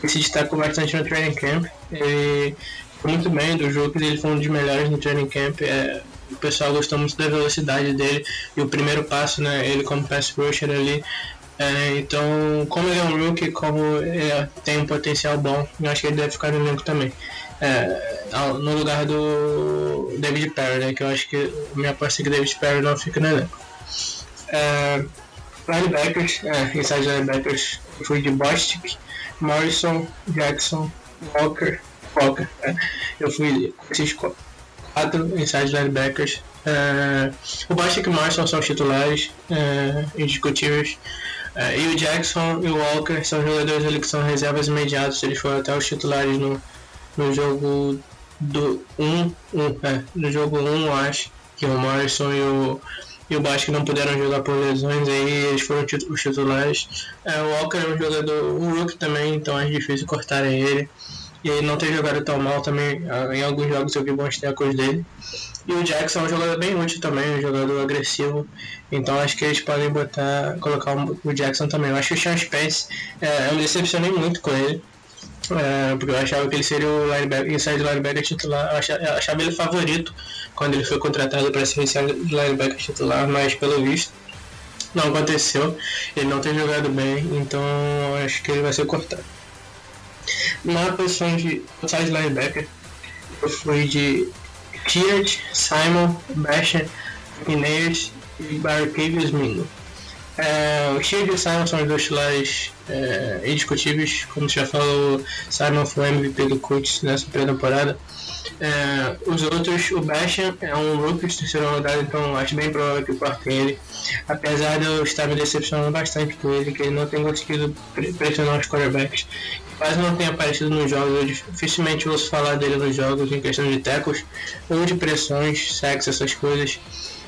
D: que se destacou bastante no training camp. Ele foi muito bem do jogo, ele foi um dos melhores no training camp. É, o pessoal gostou muito da velocidade dele e o primeiro passo, né? Ele como pass rusher ali. É, então, como ele é um rookie, como ele tem um potencial bom, eu acho que ele deve ficar no elenco também. É, no lugar do David Perry, né? Que eu acho que minha aposta é que David Perry não fica no elenco. É, linebackers, é, inside linebackers, fui de Bostic, Morrison, Jackson, Walker, Walker. É, eu fui esses quatro inside linebackers. É, o Bostic e o Morrison são os titulares é, indiscutíveis. É, e o Jackson e o Walker são jogadores ali que são reservas imediatas, eles foram até os titulares no, no jogo do 1, um, um, é, no jogo 1 um, acho, que o Morrison e o, e o Basque não puderam jogar por lesões, aí eles foram os titulares. É, o Walker é um jogador, um rookie também, então é difícil cortar ele. E ele não tem jogado tão mal também, em alguns jogos eu vi bons tecos dele. E o Jackson é um jogador bem útil também, um jogador agressivo. Então acho que eles podem botar, colocar o Jackson também. Eu acho que o Sean Spence, é, eu me decepcionei muito com ele. É, porque eu achava que ele seria o linebacker, inside linebacker titular. Eu achava, eu achava ele favorito quando ele foi contratado para ser inside linebacker titular, mas pelo visto não aconteceu. Ele não tem jogado bem, então acho que ele vai ser cortado. Na posição de inside linebacker, eu fui de Tiert, Simon, Bashan, Inês e Barcavius Mingo. É, o Tiert e o Simon são os dois titulares é, indiscutíveis. Como já falou, Simon foi MVP do Colts nessa pré-temporada. É, os outros, o Bashan é um rookie de terceira rodada, então acho bem provável que corte ele. Apesar de eu estar me decepcionando bastante com ele, que ele não tem conseguido pressionar os quarterbacks, quase não tem aparecido nos jogos. Eu dificilmente ouço falar dele nos jogos em questão de tecos ou de pressões, sexo, essas coisas.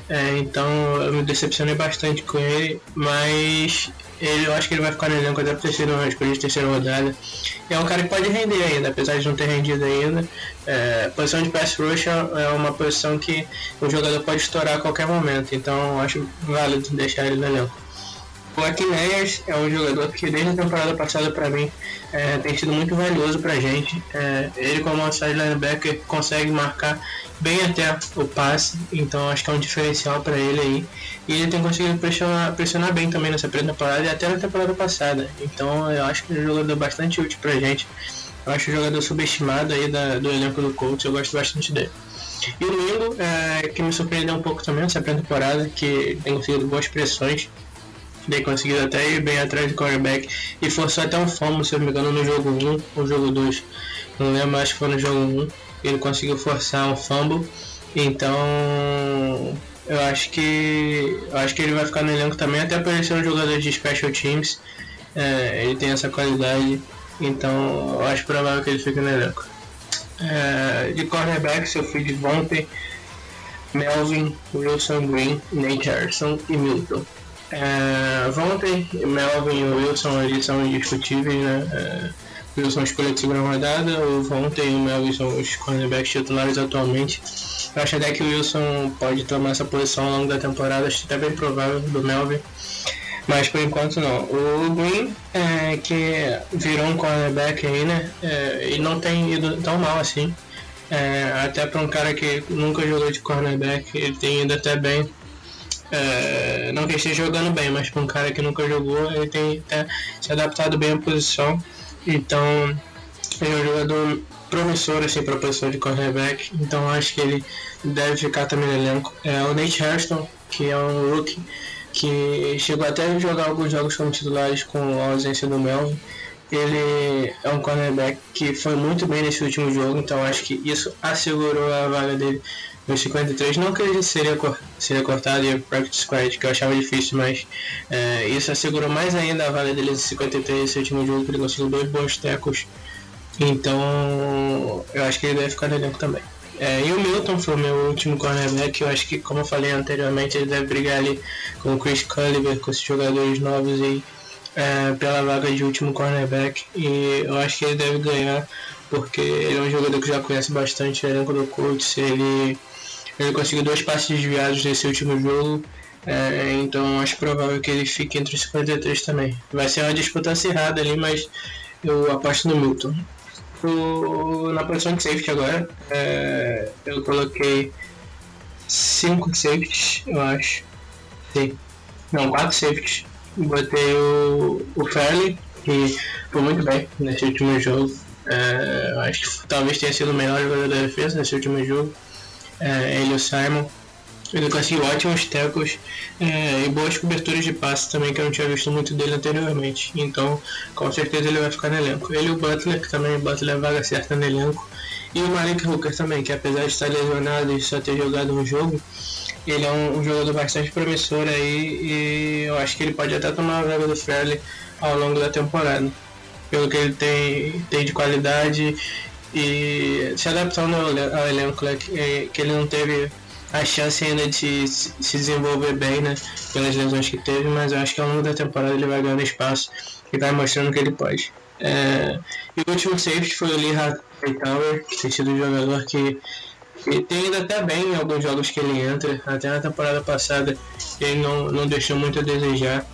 D: É, então eu me decepcionei bastante com ele, mas ele, eu acho que ele vai ficar no elenco até ser uma escolha de terceira rodada. É um cara que pode render ainda, apesar de não ter rendido ainda. É, posição de pass rush é uma posição que o jogador pode estourar a qualquer momento, então acho válido deixar ele no elenco. O Aquineas é um jogador que desde a temporada passada para mim é, tem sido muito valioso para gente. É, ele como outside linebacker consegue marcar bem até o passe, então acho que é um diferencial para ele aí. E ele tem conseguido pressionar, pressionar bem também nessa pré-temporada e até na temporada passada. Então eu acho que é um jogador bastante útil para gente. Eu acho um jogador subestimado aí da, do elenco do Colts, eu gosto bastante dele. E o Lingo, é, que me surpreendeu um pouco também nessa pré-temporada, que tem conseguido boas pressões tem conseguido até ir bem atrás do quarterback e forçou até um fumble, se eu não me engano, no jogo 1 ou jogo 2. Não lembro, acho que foi no jogo 1. Ele conseguiu forçar um fumble. Então eu acho que eu acho que ele vai ficar no elenco também, até ser um jogador de special teams. É, ele tem essa qualidade, então eu acho provável que ele fique no elenco. É, de cornerbacks eu fui de Vontae, Melvin, Wilson Green, Nate Harrison e Milton. É, Vontae, Melvin e Wilson ali são indiscutíveis, né? É, Wilson escolha de segunda rodada, o Vontae e o Melvin são os cornerbacks titulares atualmente. Eu acho até que o Wilson pode tomar essa posição ao longo da temporada, acho até bem provável do Melvin. Mas por enquanto não. O Green, é, que virou um cornerback aí, né? É, e não tem ido tão mal assim. É, até para um cara que nunca jogou de cornerback, ele tem ido até bem. É, não que esteja jogando bem, mas para um cara que nunca jogou, ele tem até se adaptado bem à posição. Então, ele é um jogador promissor assim, para a posição de cornerback. Então, acho que ele deve ficar também no elenco. É o Nate Hairston, que é um rookie que chegou até a jogar alguns jogos como titulares com a ausência do Melvin. Ele é um cornerback que foi muito bem nesse último jogo, então acho que isso assegurou a vaga dele no 53. Não que ele seria, seria cortado e practice squad, que eu achava difícil, mas é, isso assegurou mais ainda a vaga dele no 53 esse último jogo, que ele conseguiu dois bons tecos. Então eu acho que ele deve ficar no elenco também. É, e o Milton foi o meu último cornerback. Eu acho que, como eu falei anteriormente, ele deve brigar ali com o Chris Culliver, com esses jogadores novos aí, é, pela vaga de último cornerback. E eu acho que ele deve ganhar, porque ele é um jogador que já conhece bastante o elenco do Colts. Ele ele conseguiu dois passes desviados nesse último jogo. É, então acho provável que ele fique entre os 53 também. Vai ser uma disputa acirrada ali, mas eu aposto no Milton. Na posição de safety agora, é, eu coloquei cinco safeties, eu acho. Sim. Não, quatro safeties. Botei o, o Fairley, que foi muito bem nesse último jogo. É, acho que talvez tenha sido o melhor jogador da defesa nesse último jogo é, ele e o Simon. Ele conseguiu ótimos tecos é, e boas coberturas de passe também, que eu não tinha visto muito dele anteriormente. Então, com certeza ele vai ficar no elenco. Ele e o Butler, que também o Butler é vaga certa no elenco. E o Malik Hooker também, que apesar de estar lesionado e só ter jogado um jogo, ele é um, um, jogador bastante promissor aí e eu acho que ele pode até tomar a vaga do Fairley ao longo da temporada. Pelo que ele tem, tem de qualidade e se adaptando ao, elenco, né, que, que ele não teve a chance ainda de se desenvolver bem, né, pelas lesões que teve, mas eu acho que ao longo da temporada ele vai ganhando espaço e vai mostrando que ele pode. É, e o último safety foi o Lee Hightower, que tem sido um jogador que Ele tem ido até bem em alguns jogos que ele entra. Até na temporada passada ele não, não deixou muito a desejar.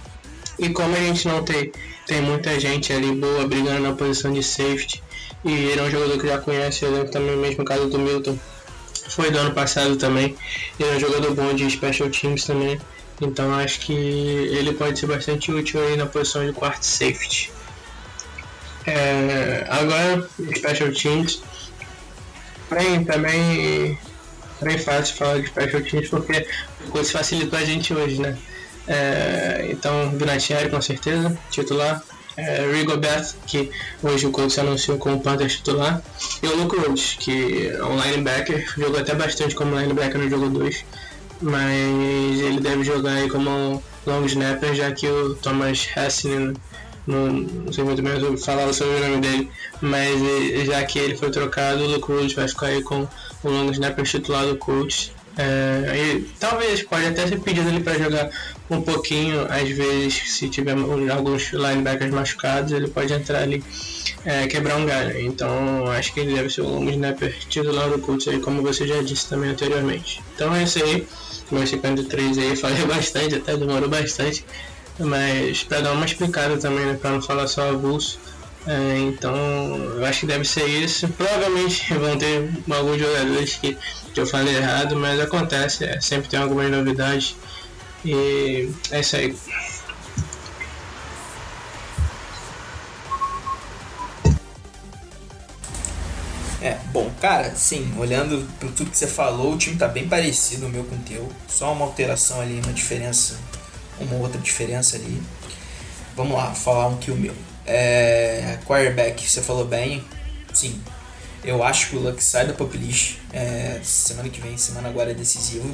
D: E como a gente não tem, tem muita gente ali boa brigando na posição de safety, e ele é um jogador que já conhece, eu lembro também mesmo caso do Milton, foi do ano passado também. Ele é um jogador bom de special teams também. Então acho que ele pode ser bastante útil aí na posição de quarto safety. É, agora, special teams. Bem, também bem fácil falar de special teams porque o coisa facilitou a gente hoje, né? É, então, Vinatieri com certeza, titular. É, Rigobert, que hoje o Colts anunciou como Panthers titular. E o Luke Rhodes, que é um linebacker, jogou até bastante como linebacker no jogo 2. Mas ele deve jogar aí como long snapper, já que o Thomas Hassinen não, não sei muito bem falar sobre o nome dele, mas já que ele foi trocado, o Rhodes vai ficar aí com o long snapper titular do Colts. É, talvez pode até ser pedido ele para jogar um pouquinho, às vezes, se tiver alguns linebackers machucados, ele pode entrar ali é, quebrar um galho. Então acho que ele deve ser o long snapper titular do Colts aí, como você já disse também anteriormente. Então é isso aí, meus 53 aí, falei bastante, até demorou bastante, mas para dar uma explicada também, né, para não falar só avulso. É, então, eu acho que deve ser isso. Provavelmente vão ter alguns jogadores que, que eu falei errado, mas acontece, é, sempre tem algumas novidades. E é isso aí.
C: É, bom, cara, sim, olhando por tudo que você falou, o time tá bem parecido o meu com o teu. Só uma alteração ali, uma diferença, uma outra diferença ali. Vamos lá, falar um que o meu. É, quarterback, você falou bem. Sim, eu acho que o Luck sai da pop list é, semana que vem, semana agora é decisiva.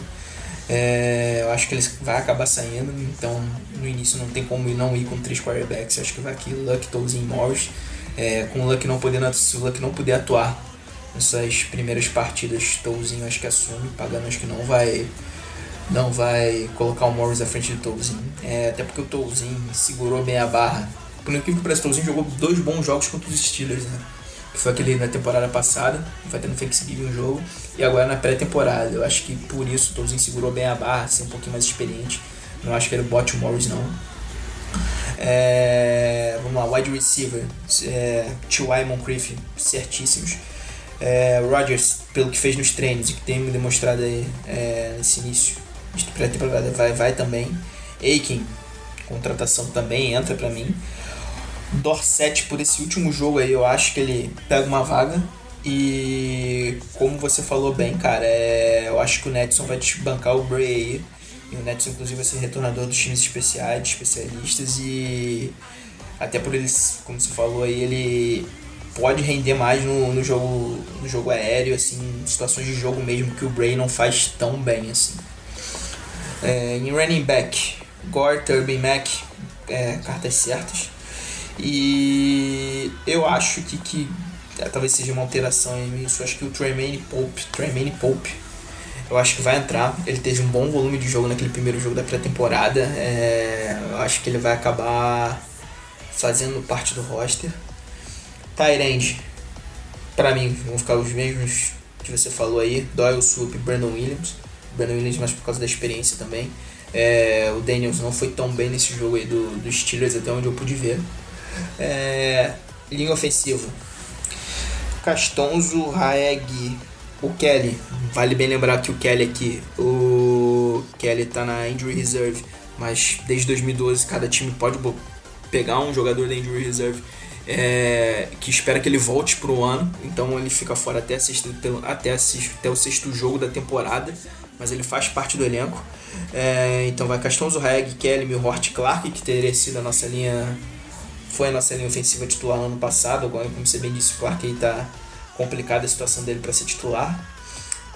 C: É, eu acho que ele vai acabar saindo, então no início não tem como não ir com três quarterbacks. Eu acho que vai aqui Luck, Tolzien e Morris. É, com o Luck não podendo, se o Luck não puder atuar nessas primeiras partidas, Tolzien acho que assume, Pagano acho que não vai não vai colocar o Morris à frente do Tolzien. É, até porque o Tolzien segurou bem a barra por incrível que pareça, o Tolzinho jogou dois bons jogos contra os Steelers, né? Que foi aquele na temporada passada, vai no Thanksgiving um jogo, e agora na pré-temporada. Eu acho que por isso o Tolzinho segurou bem a barra, ser um pouquinho mais experiente. Não acho que ele bote o Morris, não. É, vamos lá, wide receiver, é, T.Y. Moncrief, certíssimos. É, Rodgers, pelo que fez nos treinos e que tem me demonstrado aí é, nesse início pré-temporada, vai, vai também. Aiken, contratação também entra para mim. Dorset por esse último jogo aí, eu acho que ele pega uma vaga. E como você falou bem, cara, é, eu acho que o Netson vai bancar o Bray aí. E o Netson, inclusive, vai ser retornador dos times especiais, especialistas. E até por eles, como você falou aí, ele pode render mais no, no, jogo, no jogo aéreo, assim, situações de jogo mesmo que o Bray não faz tão bem, assim. É, em running back, Gore, Turbin Mac, é, cartas certas. E eu acho que, que é, talvez seja uma alteração nisso. Acho que o Tremaine Pope, Tremaine Pope, eu acho que vai entrar. Ele teve um bom volume de jogo naquele primeiro jogo da pré-temporada. É, eu acho que ele vai acabar fazendo parte do roster. Tyrande, para mim, vão ficar os mesmos que você falou aí: Doyle, Swoop Brandon Williams. Brandon Williams, mais por causa da experiência também. É, o Daniels não foi tão bem nesse jogo aí do, do Steelers, até onde eu pude ver. É, linha ofensiva. Castonzo, Raeg, o Kelly. Vale bem lembrar que o Kelly aqui, o Kelly tá na Injury Reserve, mas desde 2012 cada time pode pegar um jogador da Injury Reserve é, que espera que ele volte pro ano, então ele fica fora até, sexta, até, até o sexto jogo da temporada, mas ele faz parte do elenco. É, então vai Caston Zurreg, Kelly, Milhort Clark, que teria sido a nossa linha. Foi a nossa linha ofensiva titular no ano passado. Agora, como você bem disse, o Clark aí tá complicada a situação dele para ser titular.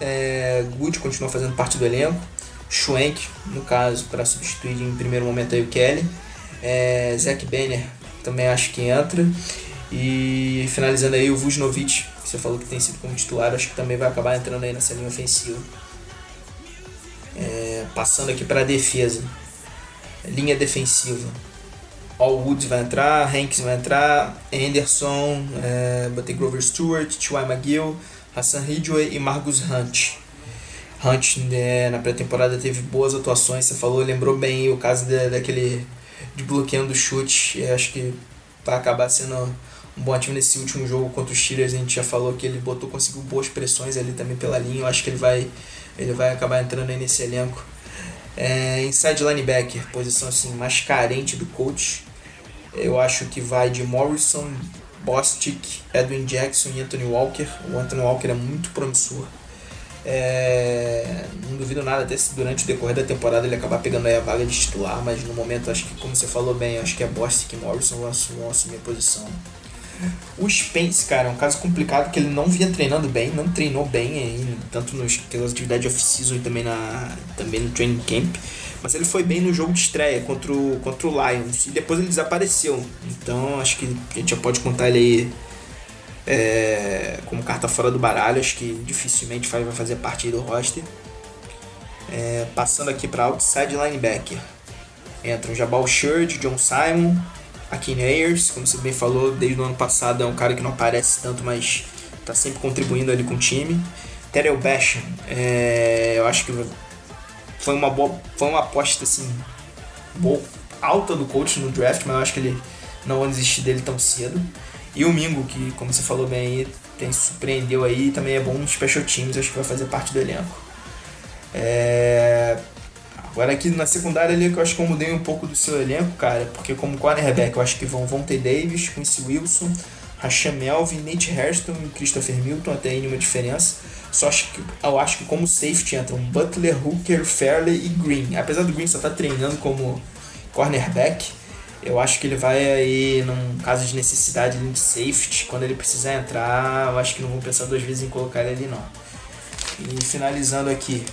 C: É, Good continua fazendo parte do elenco. Schwenk, no caso, para substituir em primeiro momento aí o Kelly. É, Zach Banner também acho que entra. E finalizando aí o Vujnovic, que você falou que tem sido como titular, acho que também vai acabar entrando aí nessa linha ofensiva. Passando aqui para a defesa. Linha defensiva. All Woods vai entrar, Hanks vai entrar, Anderson, é, botei Grover Stewart, T.Y. McGill, Hassan Ridgway e Marcus Hunt. Hunt né, na pré-temporada teve boas atuações, você falou, lembrou bem o caso de, daquele de bloqueando chute, e acho que vai acabar sendo um bom time nesse último jogo contra os Steelers, a gente já falou que ele botou, conseguiu boas pressões ali também pela linha, eu acho que ele vai, ele vai acabar entrando aí nesse elenco. É, inside linebacker, posição assim mais carente do coach, eu acho que vai de Morrison, Bostic, Edwin Jackson e Anthony Walker. O Anthony Walker é muito promissor. É, não duvido nada até se durante o decorrer da temporada ele acabar pegando a vaga de titular, mas no momento acho que, como você falou bem, acho que é Bostic e Morrison vão assumir a posição. O Spence, cara, é um caso complicado porque ele não vinha treinando bem, não treinou bem aí, tanto nas atividades off-season e também, na, também no training camp. Mas ele foi bem no jogo de estreia contra o, contra o Lions e depois ele desapareceu. Então acho que a gente já pode contar ele aí é, como carta fora do baralho. Acho que dificilmente vai fazer parte do roster. É, passando aqui para outside linebacker. Entram Jabal Shurd, John Simon, Akin Ayers, como você bem falou, desde o ano passado é um cara que não aparece tanto, mas está sempre contribuindo ali com o time. Terrell Basham, é, eu acho que foi uma boa, foi uma aposta assim boa, alta do coach no draft, mas eu acho que ele não vai desistir dele tão cedo. E o Mingo, que como você falou bem aí, tem surpreendeu aí, também é bom no special teams, acho que vai fazer parte do elenco. É... Agora aqui na secundária ali que eu acho que eu mudei um pouco do seu elenco, cara, porque como cornerback eu acho que vão Von T. Davis, Quincy Wilson, Rasham Melvin, Nate Hairston e Christopher Milton, até aí nenhuma diferença. Só acho que eu acho que como safety entram Butler, Hooker, Fairley e Green. Apesar do Green só estar tá treinando como cornerback, eu acho que ele vai aí, num caso de necessidade de safety, quando ele precisar entrar, eu acho que não vão pensar duas vezes em colocar ele ali não. E finalizando aqui,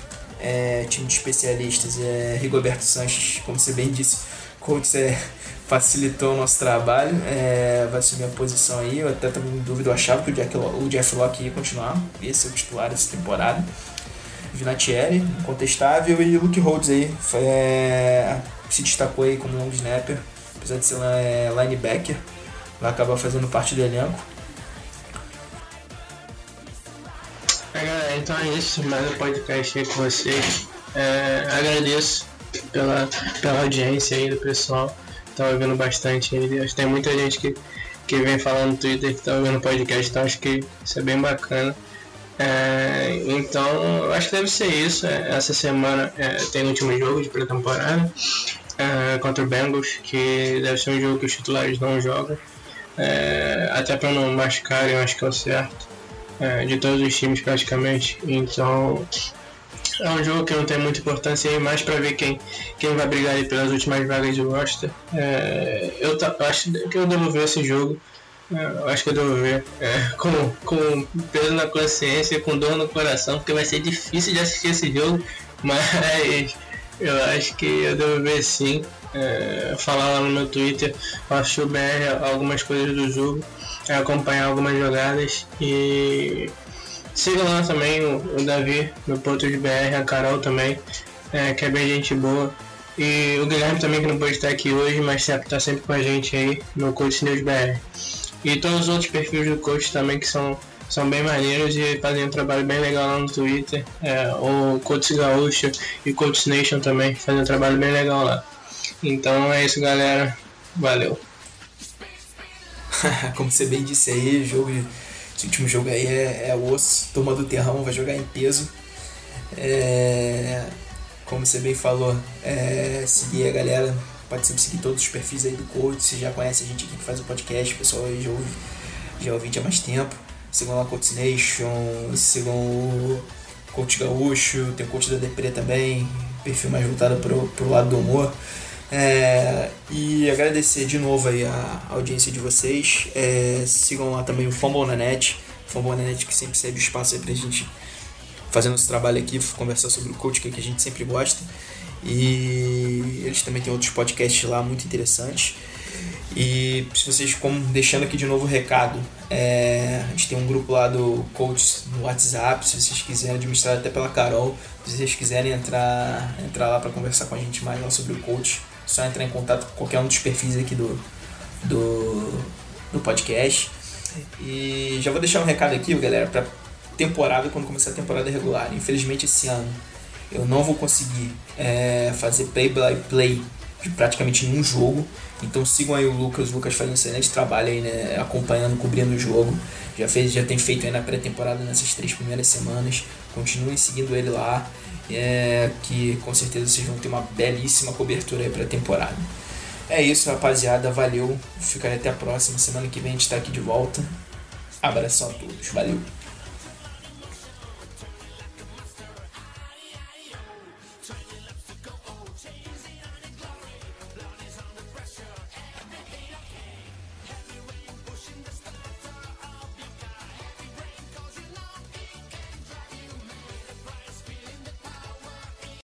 C: é, time de especialistas, é Rigoberto Sanches, como você bem disse, coach é facilitou o nosso trabalho, é, vai assumir a posição aí. Eu até também em dúvida, eu achava que o, o Jeff Locke ia continuar, ia ser o titular dessa temporada. Vinatieri, incontestável, e Luke Rhodes aí foi, é, se destacou aí como long snapper, apesar de ser é, linebacker, vai acabar fazendo parte do elenco.
D: É, então é isso, mais um podcast aí com vocês. É, agradeço pela, pela audiência aí do pessoal tá ouvindo bastante ele. Acho que tem muita gente que, que vem falando no Twitter que tá ouvindo podcast, então acho que isso é bem bacana. É, então, acho que deve ser isso. É, essa semana é, tem o último jogo de pré-temporada é, contra o Bengals, que deve ser um jogo que os titulares não jogam. É, até para não machucarem, acho que é o certo. É, de todos os times praticamente. Então, é um jogo que não tem muita importância aí, mais para ver quem, quem vai brigar aí pelas últimas vagas de roster. É, eu, acho que eu devo ver esse jogo. É, eu acho que eu devo ver é, com, com peso na consciência, com dor no coração, porque vai ser difícil de assistir esse jogo, mas eu acho que eu devo ver sim. É, falar lá no meu Twitter, acho o BR algumas coisas do jogo, é, acompanhar algumas jogadas e Siga lá também o, o Davi, no ponto de BR, a Carol também, é, que é bem gente boa. E o Guilherme também que não pode estar aqui hoje, mas sempre está sempre com a gente aí no Coach News BR. E todos os outros perfis do coach também que são, são bem maneiros e fazem um trabalho bem legal lá no Twitter. É, o Coach Gaúcho e o Coach Nation também fazem um trabalho bem legal lá. Então é isso galera, valeu.
C: Como você bem disse aí, jogo esse último jogo aí é, é osso, turma do terrão vai jogar em peso. É, como você bem falou, é, seguir a galera, pode sempre seguir todos os perfis aí do coach, você já conhece a gente aqui que faz o podcast, o pessoal aí já ouve, já ouvi há mais tempo. Sigam lá Coach Nation, sigam o Coach Gaúcho, tem o Coach da Depre também, perfil mais voltado pro, pro lado do humor. É, e agradecer de novo aí a audiência de vocês. É, sigam lá também o Fumble na Net. Fumble na Net que sempre o espaço aí pra gente fazer nosso trabalho aqui, conversar sobre o coach que a gente sempre gosta. E eles também têm outros podcasts lá muito interessantes. E se vocês, como deixando aqui de novo o recado, é, a gente tem um grupo lá do coach no WhatsApp, se vocês quiserem, administrar até pela Carol, se vocês quiserem entrar, entrar lá para conversar com a gente mais lá sobre o coach, Só entrar em contato com qualquer um dos perfis aqui do, do, do podcast. E já vou deixar um recado aqui, galera, pra temporada, quando começar a temporada regular. Infelizmente esse ano eu não vou conseguir é, fazer play by play de praticamente nenhum jogo. Então sigam aí o Lucas, o Lucas faz um excelente trabalho aí, né, acompanhando, cobrindo o jogo. Já fez, já tem feito aí na pré-temporada nessas três primeiras semanas. Continuem seguindo ele lá, é, que com certeza vocês vão ter uma belíssima cobertura aí pra temporada. É isso, rapaziada. Valeu. Ficarei até a próxima. Semana que vem a gente tá aqui de volta. Abração a todos. Valeu.